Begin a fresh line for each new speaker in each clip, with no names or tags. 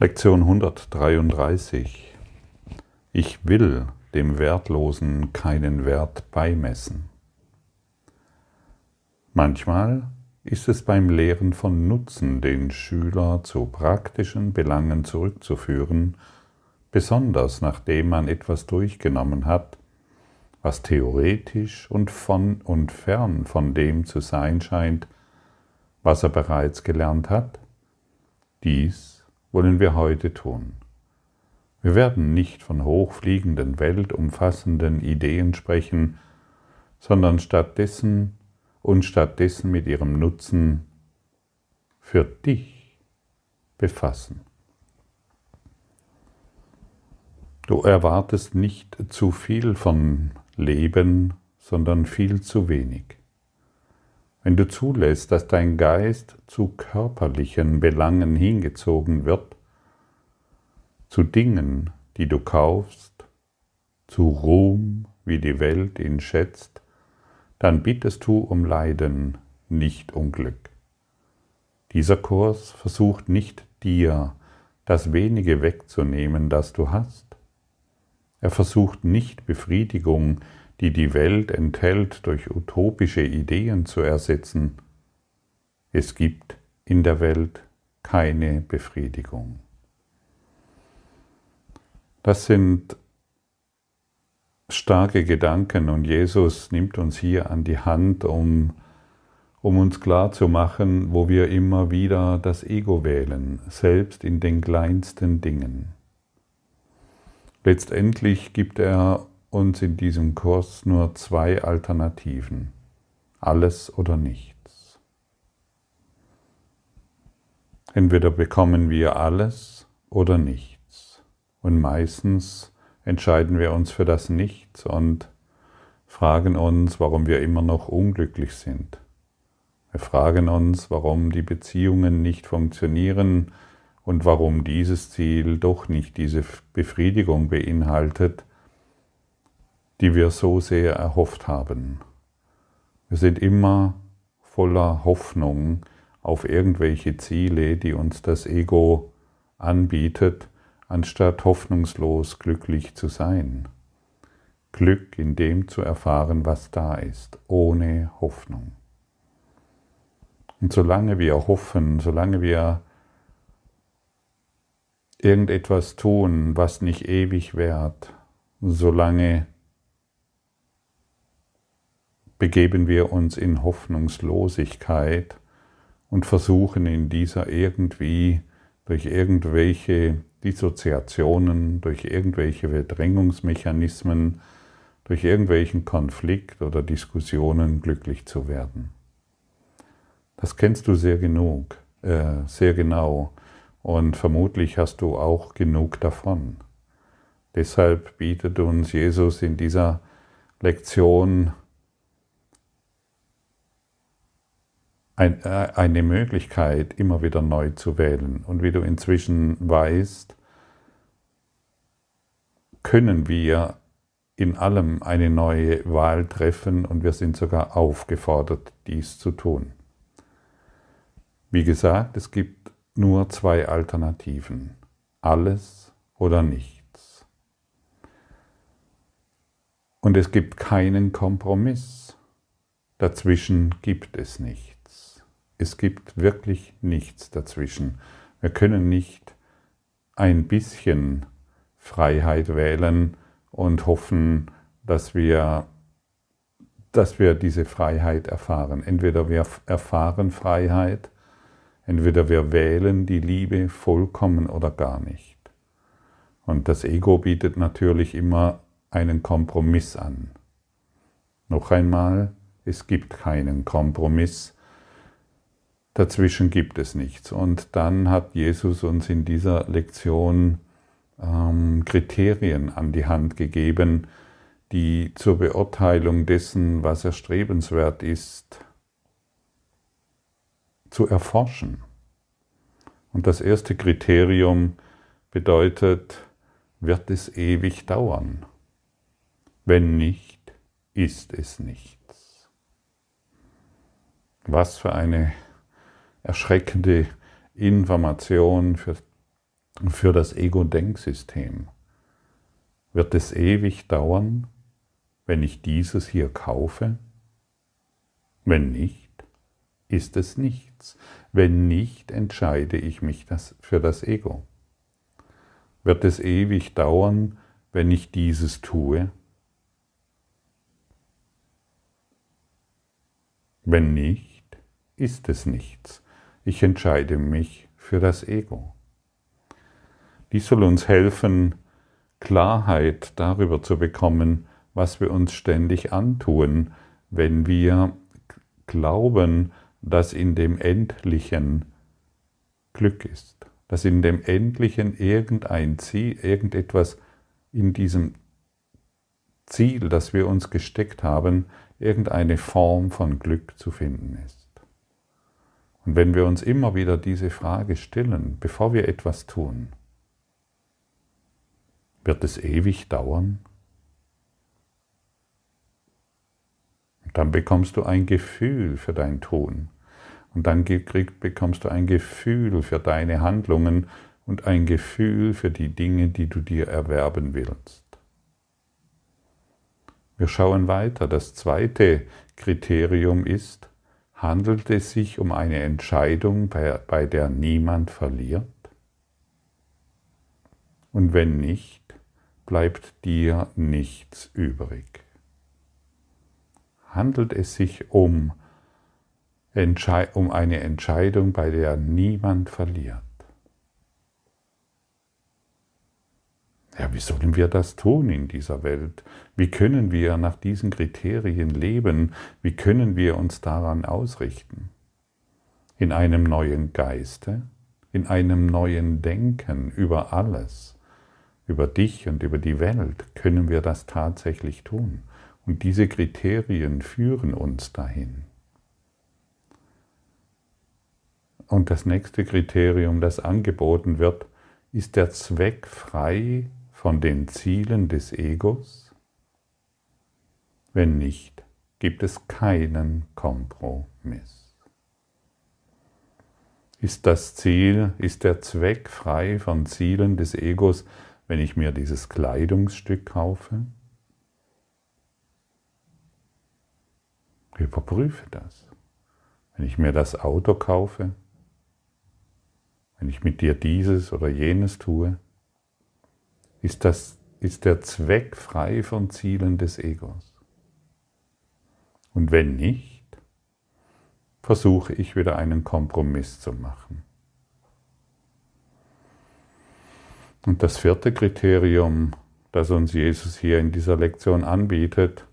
Lektion 133. Ich will dem Wertlosen keinen Wert beimessen. Manchmal ist es beim Lehren von Nutzen, den Schüler zu praktischen Belangen zurückzuführen, besonders nachdem man etwas durchgenommen hat, was theoretisch und von und fern von dem zu sein scheint, was er bereits gelernt hat. Dies wollen wir heute tun. Wir werden nicht von hochfliegenden, weltumfassenden Ideen sprechen, sondern stattdessen und stattdessen mit ihrem Nutzen für dich befassen. Du erwartest nicht zu viel von Leben, sondern viel zu wenig. Wenn du zulässt, dass dein Geist zu körperlichen Belangen hingezogen wird, zu Dingen, die du kaufst, zu Ruhm, wie die Welt ihn schätzt, dann bittest du um Leiden, nicht um Glück. Dieser Kurs versucht nicht dir das wenige wegzunehmen, das du hast. Er versucht nicht Befriedigung die die Welt enthält, durch utopische Ideen zu ersetzen. Es gibt in der Welt keine Befriedigung. Das sind starke Gedanken und Jesus nimmt uns hier an die Hand, um, um uns klarzumachen, wo wir immer wieder das Ego wählen, selbst in den kleinsten Dingen. Letztendlich gibt er uns in diesem Kurs nur zwei Alternativen. Alles oder nichts. Entweder bekommen wir alles oder nichts. Und meistens entscheiden wir uns für das Nichts und fragen uns, warum wir immer noch unglücklich sind. Wir fragen uns, warum die Beziehungen nicht funktionieren und warum dieses Ziel doch nicht diese Befriedigung beinhaltet, die wir so sehr erhofft haben. Wir sind immer voller Hoffnung auf irgendwelche Ziele, die uns das Ego anbietet, anstatt hoffnungslos glücklich zu sein. Glück in dem zu erfahren, was da ist, ohne Hoffnung. Und solange wir hoffen, solange wir irgendetwas tun, was nicht ewig währt, solange begeben wir uns in Hoffnungslosigkeit und versuchen in dieser irgendwie durch irgendwelche Dissoziationen, durch irgendwelche Verdrängungsmechanismen, durch irgendwelchen Konflikt oder Diskussionen glücklich zu werden. Das kennst du sehr genug, äh, sehr genau und vermutlich hast du auch genug davon. Deshalb bietet uns Jesus in dieser Lektion ein, äh, eine Möglichkeit, immer wieder neu zu wählen. Und wie du inzwischen weißt, können wir in allem eine neue Wahl treffen und wir sind sogar aufgefordert, dies zu tun. Wie gesagt, es gibt nur zwei Alternativen. Alles oder nichts. Und es gibt keinen Kompromiss. Dazwischen gibt es nicht. Es gibt wirklich nichts dazwischen. Wir können nicht ein bisschen Freiheit wählen und hoffen, dass wir, dass wir diese Freiheit erfahren. Entweder wir erfahren Freiheit, entweder wir wählen die Liebe vollkommen oder gar nicht. Und das Ego bietet natürlich immer einen Kompromiss an. Noch einmal, es gibt keinen Kompromiss Dazwischen gibt es nichts. Und dann hat Jesus uns in dieser Lektion ähm, Kriterien an die Hand gegeben, die zur Beurteilung dessen, was erstrebenswert ist, zu erforschen. Und das erste Kriterium bedeutet, wird es ewig dauern? Wenn nicht, ist es nichts. Was für eine erschreckende Information für, für das Ego-Denksystem. Wird es ewig dauern, wenn ich dieses hier kaufe? Wenn nicht, ist es nichts. Wenn nicht, entscheide ich mich das für das Ego. Wird es ewig dauern, wenn ich dieses tue? Wenn nicht, ist es nichts. Ich entscheide mich für das Ego. Dies soll uns helfen, Klarheit darüber zu bekommen, was wir uns ständig antun, wenn wir glauben, dass in dem Endlichen Glück ist, dass in dem Endlichen irgendein Ziel, irgendetwas in diesem Ziel, das wir uns gesteckt haben, irgendeine Form von Glück zu finden ist. Und wenn wir uns immer wieder diese Frage stellen, bevor wir etwas tun, wird es ewig dauern? Und dann bekommst du ein Gefühl für dein Tun. Und dann bekommst du ein Gefühl für deine Handlungen und ein Gefühl für die Dinge, die du dir erwerben willst. Wir schauen weiter. Das zweite Kriterium ist, handelt es sich um eine Entscheidung, bei, der niemand verliert? Und wenn nicht, bleibt dir nichts übrig. Handelt es sich um, um eine Entscheidung, bei der niemand verliert? Ja, wie sollen wir das tun in dieser Welt? Wie können wir nach diesen Kriterien leben? Wie können wir uns daran ausrichten? In einem neuen Geiste, in einem neuen Denken über alles über dich und über die Welt können wir das tatsächlich tun. Und diese Kriterien führen uns dahin. Und das nächste Kriterium, das angeboten wird, ist der Zweck frei von den Zielen des Egos? Wenn nicht, gibt es keinen Kompromiss. Ist das Ziel, ist der Zweck frei von Zielen des Egos, wenn ich mir dieses Kleidungsstück kaufe? Überprüfe das. Wenn ich mir das Auto kaufe, wenn ich mit dir dieses oder jenes tue, ist, das, ist der Zweck frei von Zielen des Egos. Und wenn nicht, versuche ich wieder einen Kompromiss zu machen. Und das vierte Kriterium, das uns Jesus hier in dieser Lektion anbietet,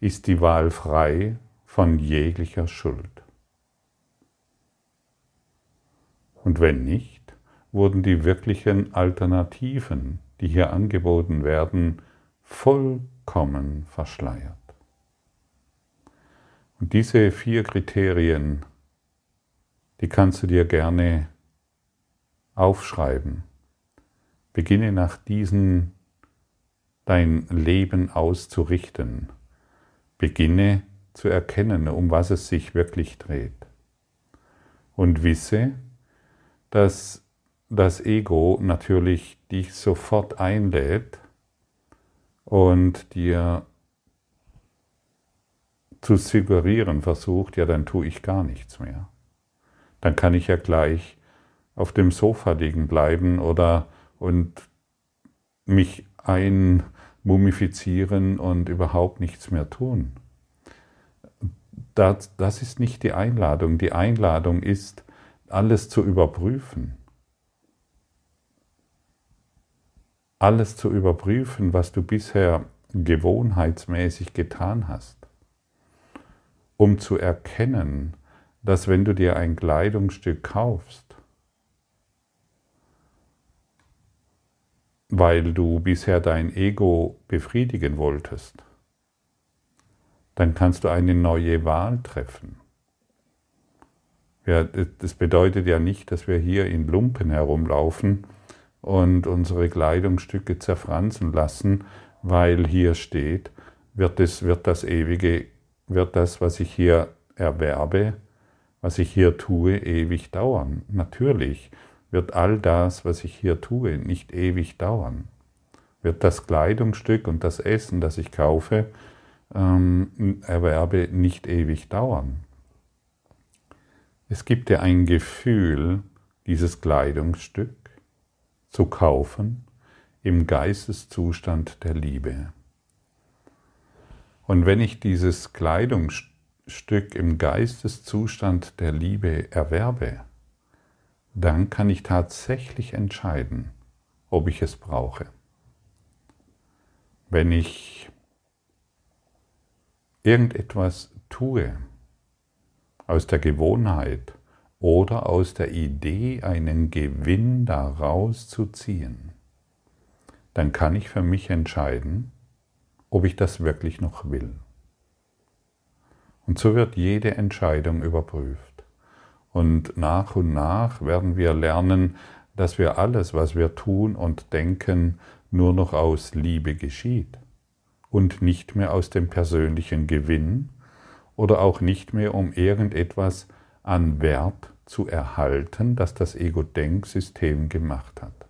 ist die Wahl frei von jeglicher Schuld. Und wenn nicht, wurden die wirklichen Alternativen, die hier angeboten werden, vollkommen verschleiert. Und diese vier Kriterien, die kannst du dir gerne aufschreiben Beginne nach diesen dein Leben auszurichten. Beginne zu erkennen, um was es sich wirklich dreht. Und wisse, dass das Ego natürlich dich sofort einlädt und dir zu suggerieren versucht, ja, dann tue ich gar nichts mehr. Dann kann ich ja gleich auf dem Sofa liegen bleiben oder und mich einmumifizieren und überhaupt nichts mehr tun. Das, das ist nicht die Einladung. Die Einladung ist, alles zu überprüfen. Alles zu überprüfen, was du bisher gewohnheitsmäßig getan hast, um zu erkennen, dass wenn du dir ein Kleidungsstück kaufst, weil du bisher dein Ego befriedigen wolltest, dann kannst du eine neue Wahl treffen. Ja, das bedeutet ja nicht, dass wir hier in Lumpen herumlaufen und unsere Kleidungsstücke zerfransen lassen, weil hier steht, wird, es, wird das ewige, wird das, was ich hier erwerbe, was ich hier tue, ewig dauern. Natürlich wird all das, was ich hier tue, nicht ewig dauern. Wird das Kleidungsstück und das Essen, das ich kaufe, ähm, erwerbe, nicht ewig dauern. Es gibt dir ein Gefühl, dieses Kleidungsstück zu kaufen im Geisteszustand der Liebe. Und wenn ich dieses Kleidungsstück im Geisteszustand der Liebe erwerbe, dann kann ich tatsächlich entscheiden, ob ich es brauche. Wenn ich irgendetwas tue aus der Gewohnheit oder aus der Idee, einen Gewinn daraus zu ziehen, dann kann ich für mich entscheiden, ob ich das wirklich noch will. Und so wird jede Entscheidung überprüft. Und nach und nach werden wir lernen, dass wir alles, was wir tun und denken, nur noch aus Liebe geschieht und nicht mehr aus dem persönlichen Gewinn oder auch nicht mehr um irgendetwas an Wert zu erhalten, das das Ego-Denksystem gemacht hat.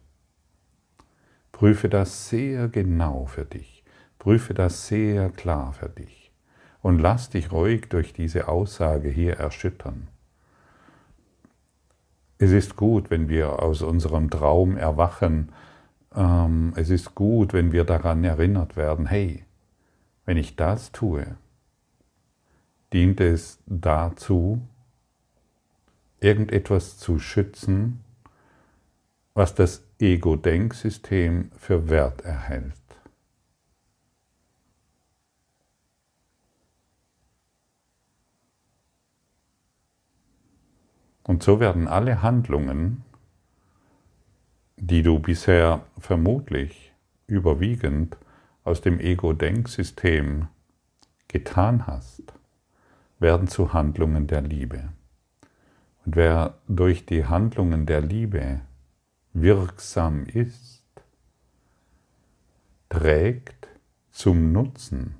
Prüfe das sehr genau für dich. Prüfe das sehr klar für dich und lass dich ruhig durch diese Aussage hier erschüttern. Es ist gut, wenn wir aus unserem Traum erwachen. Ähm, es ist gut, wenn wir daran erinnert werden, hey, wenn ich das tue, dient es dazu, irgendetwas zu schützen, was das Ego-Denksystem für Wert erhält. Und so werden alle Handlungen, die du bisher vermutlich überwiegend aus dem Ego-Denksystem getan hast, werden zu Handlungen der Liebe. Und wer durch die Handlungen der Liebe wirksam ist, trägt zum Nutzen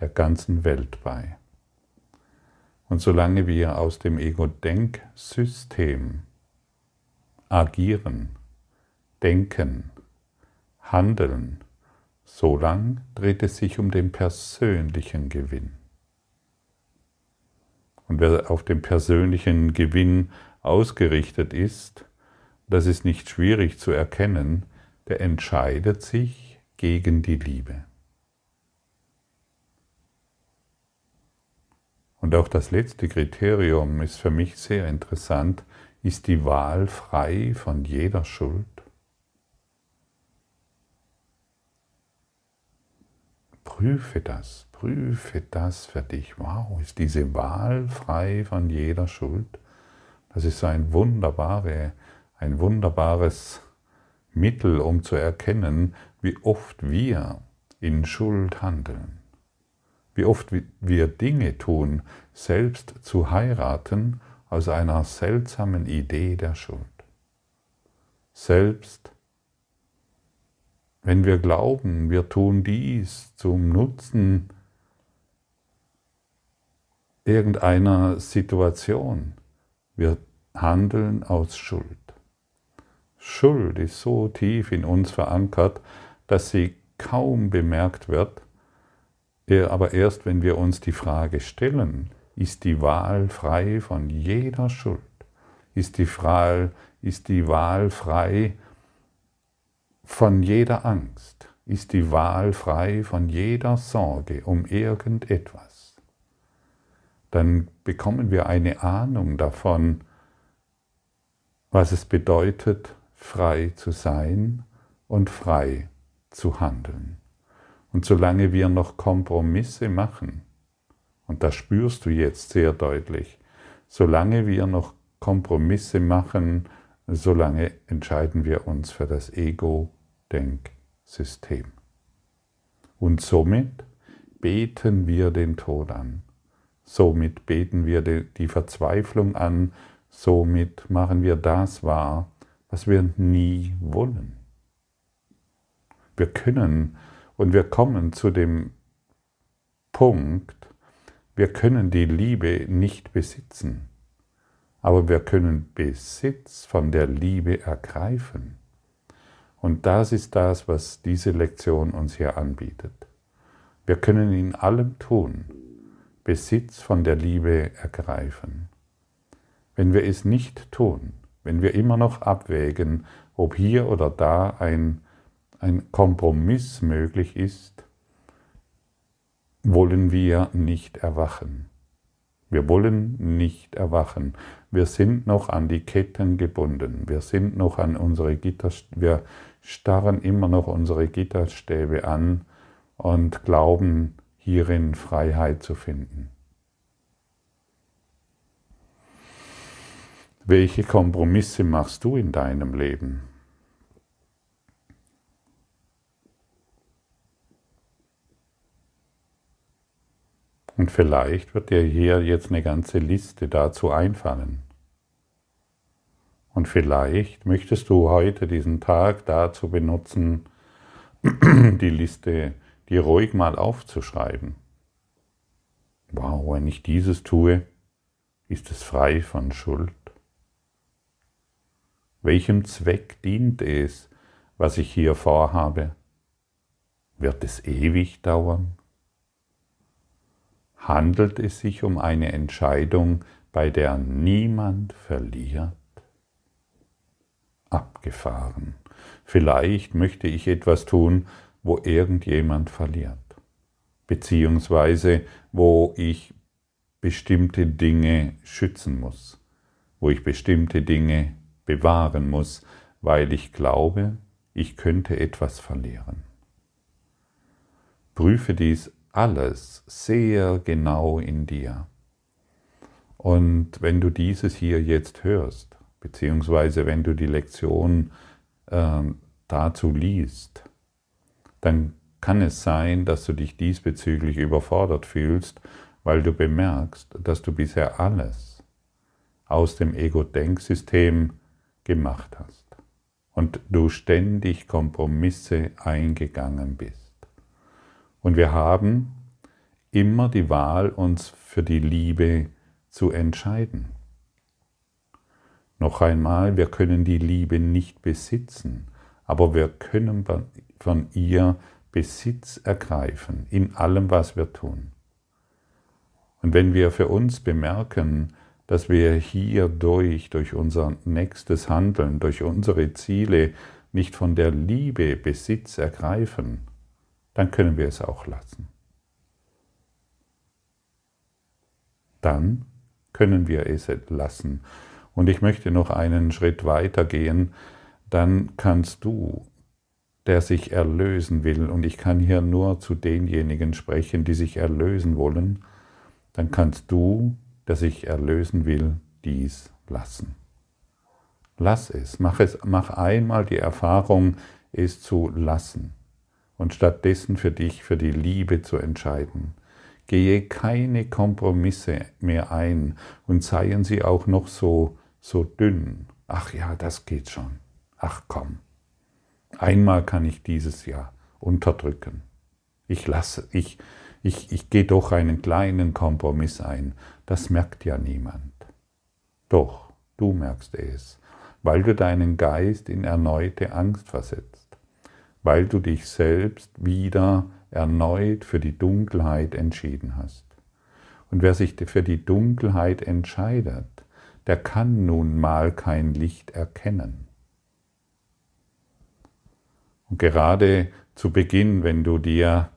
der ganzen Welt bei. Und solange wir aus dem Ego-Denksystem agieren, denken, handeln, solange dreht es sich um den persönlichen Gewinn. Und wer auf den persönlichen Gewinn ausgerichtet ist, das ist nicht schwierig zu erkennen, der entscheidet sich gegen die Liebe. Und auch das letzte Kriterium ist für mich sehr interessant. Ist die Wahl frei von jeder Schuld? Prüfe das, prüfe das für dich. Wow, ist diese Wahl frei von jeder Schuld? Das ist ein, wunderbare, ein wunderbares Mittel, um zu erkennen, wie oft wir in Schuld handeln wie oft wir Dinge tun, selbst zu heiraten aus einer seltsamen Idee der Schuld. Selbst wenn wir glauben, wir tun dies zum Nutzen irgendeiner Situation, wir handeln aus Schuld. Schuld ist so tief in uns verankert, dass sie kaum bemerkt wird, aber erst wenn wir uns die Frage stellen, ist die Wahl frei von jeder Schuld? Ist die, Wahl, ist die Wahl frei von jeder Angst? Ist die Wahl frei von jeder Sorge um irgendetwas? Dann bekommen wir eine Ahnung davon, was es bedeutet, frei zu sein und frei zu handeln. Und solange wir noch Kompromisse machen, und das spürst du jetzt sehr deutlich, solange wir noch Kompromisse machen, solange entscheiden wir uns für das Ego-Denksystem. Und somit beten wir den Tod an. Somit beten wir die Verzweiflung an. Somit machen wir das wahr, was wir nie wollen. Wir können und wir kommen zu dem Punkt, wir können die Liebe nicht besitzen, aber wir können Besitz von der Liebe ergreifen. Und das ist das, was diese Lektion uns hier anbietet. Wir können in allem tun, Besitz von der Liebe ergreifen. Wenn wir es nicht tun, wenn wir immer noch abwägen, ob hier oder da ein, ein Kompromiss möglich ist, wollen wir nicht erwachen. Wir wollen nicht erwachen. Wir sind noch an die Ketten gebunden. Wir sind noch an unsere Gitterstäbe. Wir starren immer noch unsere Gitterstäbe an und glauben, hierin Freiheit zu finden. Welche Kompromisse machst du in deinem Leben? Und vielleicht wird dir hier jetzt eine ganze Liste dazu einfallen. Und vielleicht möchtest du heute diesen Tag dazu benutzen, die Liste dir ruhig mal aufzuschreiben. Wow, wenn ich dieses tue, ist es frei von Schuld. Welchem Zweck dient es, was ich hier vorhabe? Wird es ewig dauern? Handelt es sich um eine Entscheidung, bei der niemand verliert? Abgefahren. Vielleicht möchte ich etwas tun, wo irgendjemand verliert, beziehungsweise wo ich bestimmte Dinge schützen muss, wo ich bestimmte Dinge bewahren muss, weil ich glaube, ich könnte etwas verlieren. Prüfe dies alles sehr genau in dir. Und wenn du dieses hier jetzt hörst, beziehungsweise wenn du die Lektion äh, dazu liest, dann kann es sein, dass du dich diesbezüglich überfordert fühlst, weil du bemerkst, dass du bisher alles aus dem Ego-Denksystem gemacht hast und du ständig Kompromisse eingegangen bist. Und wir haben immer die Wahl, uns für die Liebe zu entscheiden. Noch einmal, wir können die Liebe nicht besitzen, aber wir können von ihr Besitz ergreifen in allem, was wir tun. Und wenn wir für uns bemerken, dass wir hierdurch, durch unser nächstes Handeln, durch unsere Ziele nicht von der Liebe Besitz ergreifen, dann können wir es auch lassen. Dann können wir es lassen. Und ich möchte noch einen Schritt weiter gehen. Dann kannst du, der sich erlösen will, und ich kann hier nur zu denjenigen sprechen, die sich erlösen wollen, dann kannst du, der sich erlösen will, dies lassen. Lass es, mach es, mach einmal die Erfahrung, es zu lassen und stattdessen für dich, für die Liebe zu entscheiden. Gehe keine Kompromisse mehr ein und seien sie auch noch so, so dünn. Ach ja, das geht schon. Ach komm. Einmal kann ich dieses Jahr unterdrücken. Ich lasse, ich, ich, ich gehe doch einen kleinen Kompromiss ein. Das merkt ja niemand. Doch, du merkst es, weil du deinen Geist in erneute Angst versetzt weil du dich selbst wieder erneut für die Dunkelheit entschieden hast. Und wer sich für die Dunkelheit entscheidet, der kann nun mal kein Licht erkennen. Und gerade zu Beginn, wenn du dir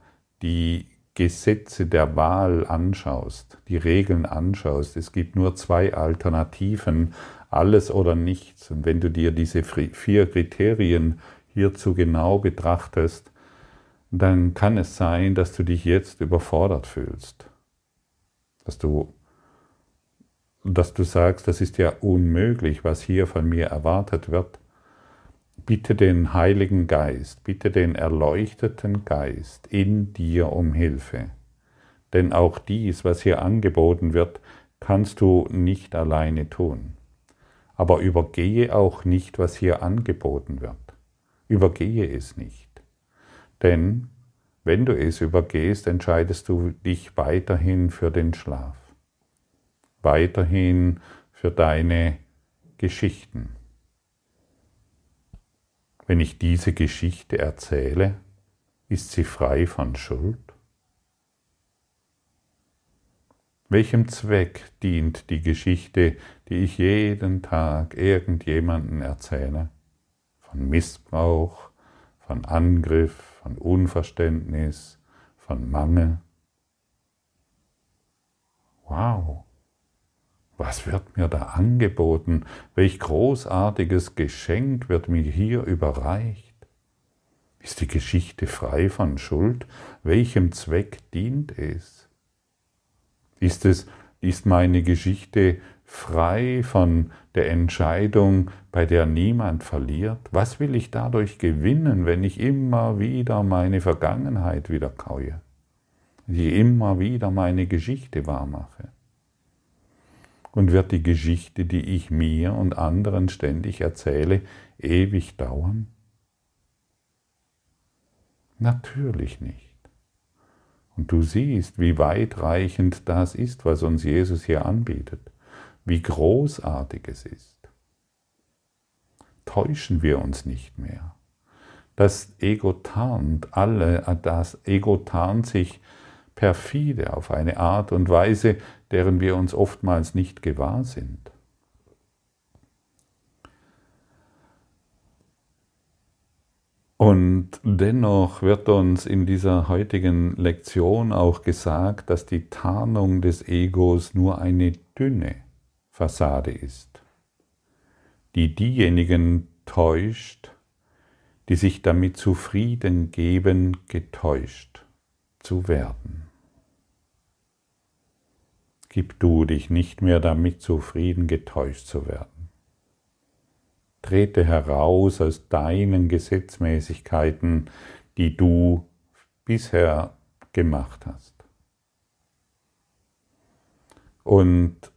die Gesetze der Wahl anschaust, die Regeln anschaust, es gibt nur zwei Alternativen, alles oder nichts. Und wenn du dir diese vier Kriterien hierzu genau betrachtest, dann kann es sein, dass du dich jetzt überfordert fühlst. Dass du, dass du sagst, das ist ja unmöglich, was hier von mir erwartet wird. Bitte den Heiligen Geist, bitte den erleuchteten Geist in dir um Hilfe. Denn auch dies, was hier angeboten wird, kannst du nicht alleine tun. Aber übergehe auch nicht, was hier angeboten wird. Übergehe es nicht. Denn wenn du es übergehst, entscheidest du dich weiterhin für den Schlaf. Weiterhin für deine Geschichten. Wenn ich diese Geschichte erzähle, ist sie frei von Schuld? Welchem Zweck dient die Geschichte, die ich jeden Tag irgendjemanden erzähle? Von Missbrauch, von Angriff, von Unverständnis, von Mangel? Wow, was wird mir da angeboten? Welch großartiges Geschenk wird mir hier überreicht? Ist die Geschichte frei von Schuld? Welchem Zweck dient es? Ist es, ist meine Geschichte frei von der Entscheidung, bei der niemand verliert? Was will ich dadurch gewinnen, wenn ich immer wieder meine Vergangenheit wiederkaue? Die immer wieder meine Geschichte wahrmache? Und wird die Geschichte, die ich mir und anderen ständig erzähle, ewig dauern? Natürlich nicht. Und du siehst, wie weitreichend das ist, was uns Jesus hier anbietet, wie großartig es ist. Täuschen wir uns nicht mehr. Das Ego tarnt alle, das Ego tarnt sich perfide auf eine Art und Weise, deren wir uns oftmals nicht gewahr sind. Und dennoch wird uns in dieser heutigen Lektion auch gesagt, dass die Tarnung des Egos nur eine dünne Fassade ist, die diejenigen täuscht, die sich damit zufrieden geben, getäuscht zu werden. Gib du dich nicht mehr damit zufrieden, getäuscht zu werden. Trete heraus aus deinen Gesetzmäßigkeiten, die du bisher gemacht hast. Und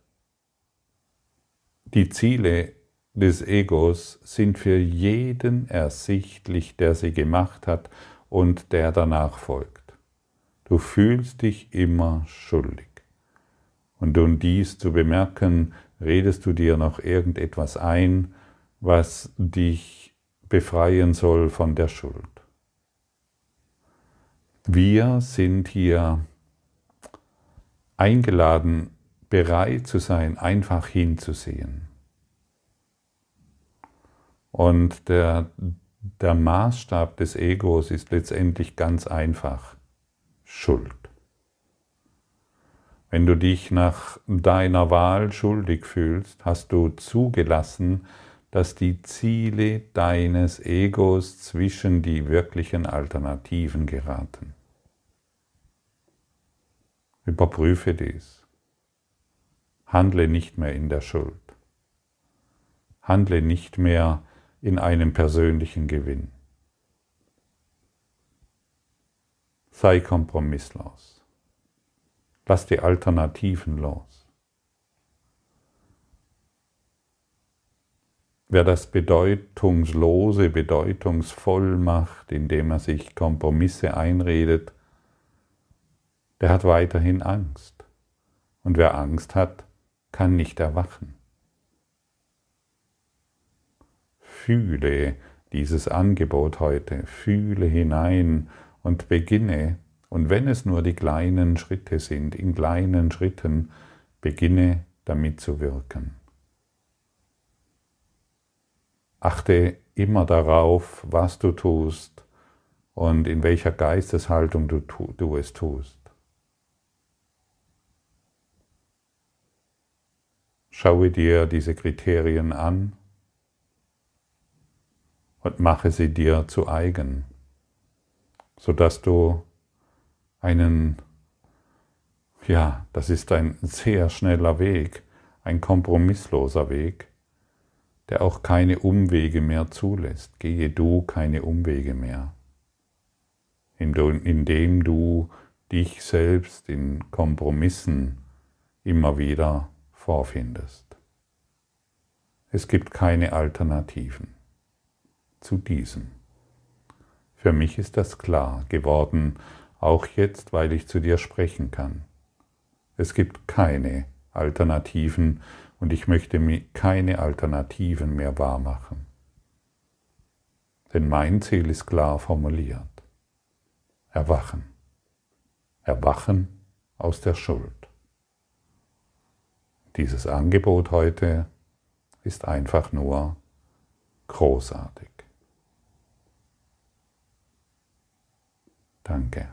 die Ziele des Egos sind für jeden ersichtlich, der sie gemacht hat und der danach folgt. Du fühlst dich immer schuldig. Und um dies zu bemerken, redest du dir noch irgendetwas ein, was dich befreien soll von der Schuld. Wir sind hier eingeladen, bereit zu sein, einfach hinzusehen. Und der, der Maßstab des Egos ist letztendlich ganz einfach Schuld. Wenn du dich nach deiner Wahl schuldig fühlst, hast du zugelassen, dass die Ziele deines Egos zwischen die wirklichen Alternativen geraten. Überprüfe dies. Handle nicht mehr in der Schuld. Handle nicht mehr in einem persönlichen Gewinn. Sei kompromisslos. Lass die Alternativen los. Wer das Bedeutungslose bedeutungsvoll macht, indem er sich Kompromisse einredet, der hat weiterhin Angst. Und wer Angst hat, kann nicht erwachen. Fühle dieses Angebot heute, fühle hinein und beginne, und wenn es nur die kleinen Schritte sind, in kleinen Schritten, beginne damit zu wirken. Achte immer darauf, was du tust und in welcher Geisteshaltung du, du es tust. Schaue dir diese Kriterien an und mache sie dir zu eigen, sodass du einen, ja, das ist ein sehr schneller Weg, ein kompromissloser Weg, der auch keine Umwege mehr zulässt. Gehe du keine Umwege mehr, indem du dich selbst in Kompromissen immer wieder vorfindest. Es gibt keine Alternativen zu diesem. Für mich ist das klar geworden, auch jetzt, weil ich zu dir sprechen kann. Es gibt keine Alternativen und ich möchte mir keine Alternativen mehr wahrmachen. Denn mein Ziel ist klar formuliert. Erwachen. Erwachen aus der Schuld. Dieses Angebot heute ist einfach nur großartig. Danke.